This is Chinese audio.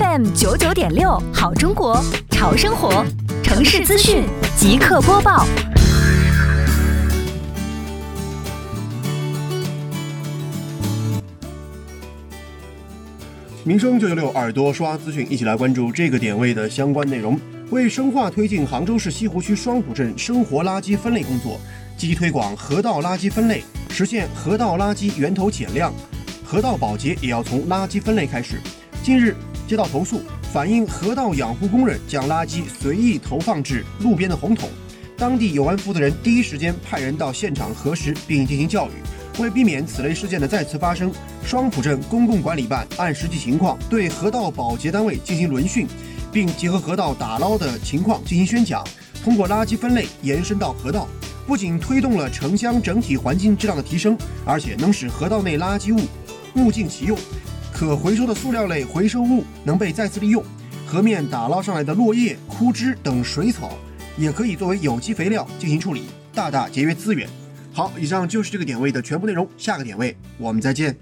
FM 九九点六，好中国，潮生活，城市资讯即刻播报。民生九九六耳朵刷资讯，一起来关注这个点位的相关内容。为深化推进杭州市西湖区双浦镇生活垃圾分类工作，积极推广河道垃圾分类，实现河道垃圾源头减量，河道保洁也要从垃圾分类开始。近日接到投诉，反映河道养护工人将垃圾随意投放至路边的红桶，当地有关负责人第一时间派人到现场核实并进行教育。为避免此类事件的再次发生，双浦镇公共管理办按实际情况对河道保洁单位进行轮训，并结合河道打捞的情况进行宣讲。通过垃圾分类延伸到河道，不仅推动了城乡整体环境质量的提升，而且能使河道内垃圾物物尽其用。可回收的塑料类回收物能被再次利用，河面打捞上来的落叶、枯枝等水草也可以作为有机肥料进行处理，大大节约资源。好，以上就是这个点位的全部内容，下个点位我们再见。